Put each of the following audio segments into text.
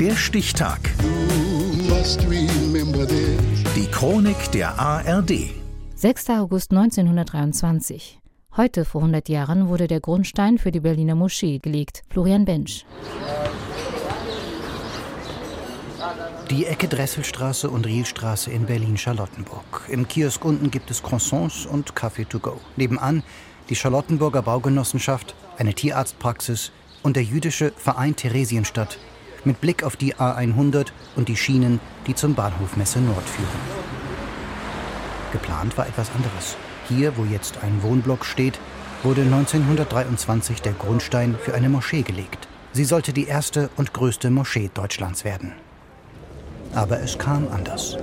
Der Stichtag. Die Chronik der ARD. 6. August 1923. Heute, vor 100 Jahren, wurde der Grundstein für die Berliner Moschee gelegt. Florian Bensch. Die Ecke Dresselstraße und Rielstraße in Berlin-Charlottenburg. Im Kiosk unten gibt es Croissants und Kaffee to go. Nebenan die Charlottenburger Baugenossenschaft, eine Tierarztpraxis und der jüdische Verein Theresienstadt mit Blick auf die A100 und die Schienen, die zum Bahnhof Messe Nord führen. Geplant war etwas anderes. Hier, wo jetzt ein Wohnblock steht, wurde 1923 der Grundstein für eine Moschee gelegt. Sie sollte die erste und größte Moschee Deutschlands werden. Aber es kam anders.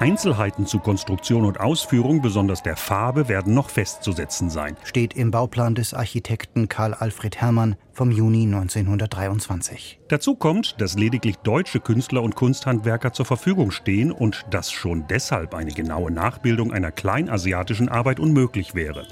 Einzelheiten zu Konstruktion und Ausführung, besonders der Farbe, werden noch festzusetzen sein. Steht im Bauplan des Architekten Karl Alfred Herrmann vom Juni 1923. Dazu kommt, dass lediglich deutsche Künstler und Kunsthandwerker zur Verfügung stehen und dass schon deshalb eine genaue Nachbildung einer kleinasiatischen Arbeit unmöglich wäre.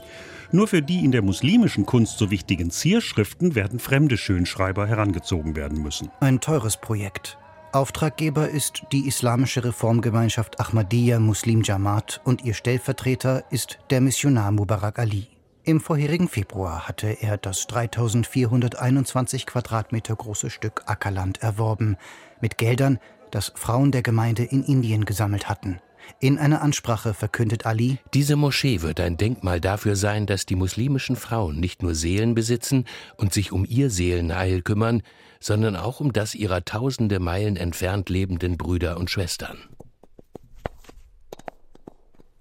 Nur für die in der muslimischen Kunst so wichtigen Zierschriften werden fremde Schönschreiber herangezogen werden müssen. Ein teures Projekt. Auftraggeber ist die islamische Reformgemeinschaft Ahmadiyya Muslim Jamaat und ihr Stellvertreter ist der Missionar Mubarak Ali. Im vorherigen Februar hatte er das 3421 Quadratmeter große Stück Ackerland erworben, mit Geldern, das Frauen der Gemeinde in Indien gesammelt hatten. In einer Ansprache verkündet Ali, diese Moschee wird ein Denkmal dafür sein, dass die muslimischen Frauen nicht nur Seelen besitzen und sich um ihr Seelenheil kümmern, sondern auch um das ihrer tausende Meilen entfernt lebenden Brüder und Schwestern.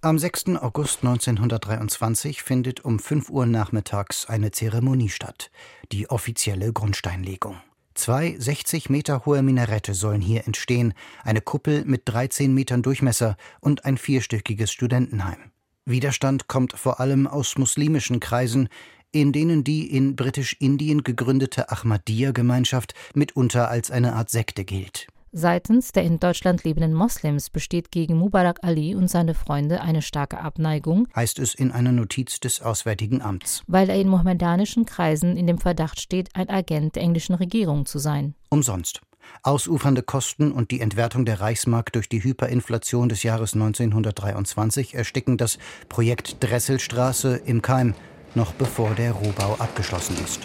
Am 6. August 1923 findet um 5 Uhr nachmittags eine Zeremonie statt, die offizielle Grundsteinlegung. Zwei 60 Meter hohe Minarette sollen hier entstehen, eine Kuppel mit 13 Metern Durchmesser und ein vierstöckiges Studentenheim. Widerstand kommt vor allem aus muslimischen Kreisen, in denen die in Britisch-Indien gegründete Ahmadiyya-Gemeinschaft mitunter als eine Art Sekte gilt. Seitens der in Deutschland lebenden Moslems besteht gegen Mubarak Ali und seine Freunde eine starke Abneigung, heißt es in einer Notiz des Auswärtigen Amts, weil er in mohammedanischen Kreisen in dem Verdacht steht, ein Agent der englischen Regierung zu sein. Umsonst. Ausufernde Kosten und die Entwertung der Reichsmark durch die Hyperinflation des Jahres 1923 ersticken das Projekt Dresselstraße im Keim, noch bevor der Rohbau abgeschlossen ist.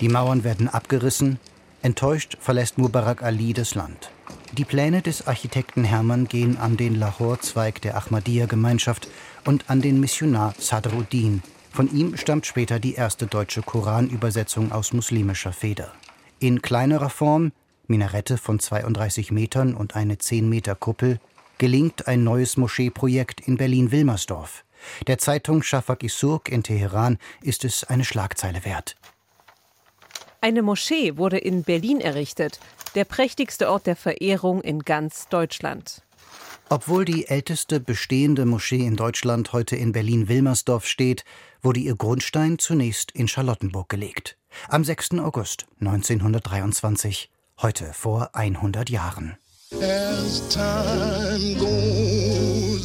Die Mauern werden abgerissen. Enttäuscht verlässt Mubarak Ali das Land. Die Pläne des Architekten Hermann gehen an den Lahore-Zweig der Ahmadiyya-Gemeinschaft und an den Missionar Sadruddin. Von ihm stammt später die erste deutsche Koranübersetzung aus muslimischer Feder. In kleinerer Form, Minarette von 32 Metern und eine 10 Meter Kuppel, gelingt ein neues Moscheeprojekt in Berlin-Wilmersdorf. Der Zeitung Shafak Isurk in Teheran ist es eine Schlagzeile wert. Eine Moschee wurde in Berlin errichtet, der prächtigste Ort der Verehrung in ganz Deutschland. Obwohl die älteste bestehende Moschee in Deutschland heute in Berlin-Wilmersdorf steht, wurde ihr Grundstein zunächst in Charlottenburg gelegt. Am 6. August 1923, heute vor 100 Jahren.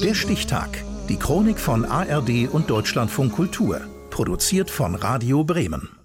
Der Stichtag. Die Chronik von ARD und Deutschlandfunk Kultur. Produziert von Radio Bremen.